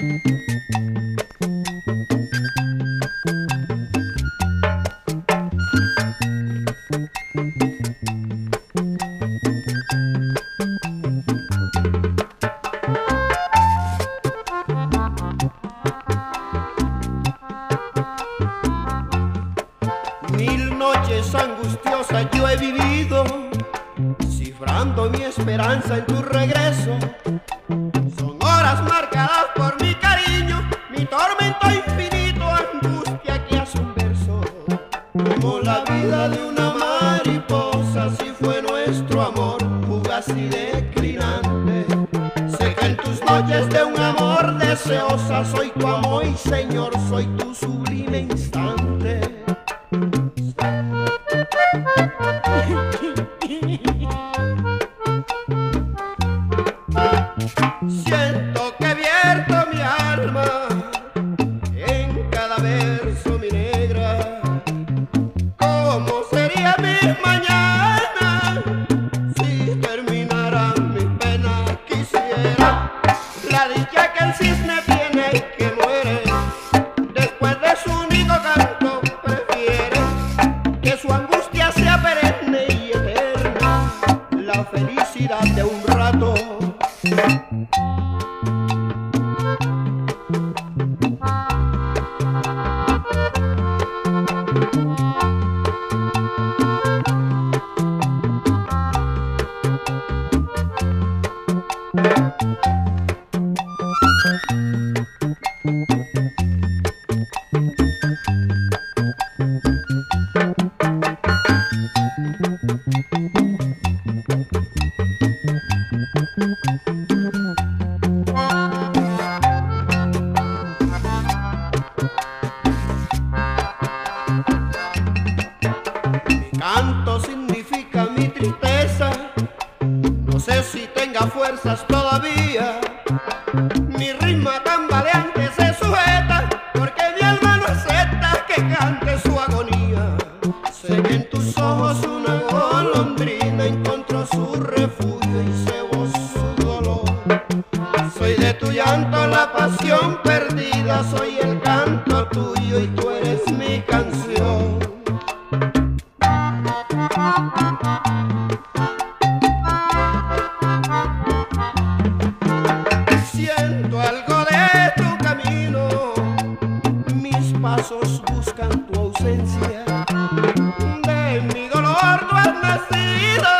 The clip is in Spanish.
Mil noches angustiosas yo he vivido, cifrando mi esperanza en tu regreso, son horas marcadas. la vida de una mariposa, así fue nuestro amor, fugaz y declinante. Sé que en tus noches de un amor deseosa, soy tu amo y Señor, soy tu sublime instante. Francis na viene. Mi canto significa mi tristeza, no sé si tenga fuerzas todavía. Mi ritmo a tambaleante se sujeta, porque mi alma no acepta que cante su agonía. Sé que en tus ojos una repudio y cebo su dolor. Soy de tu llanto la pasión perdida, soy el canto tuyo y tú eres mi canción. Siento algo de tu camino, mis pasos buscan tu ausencia. De mi dolor no has nacido.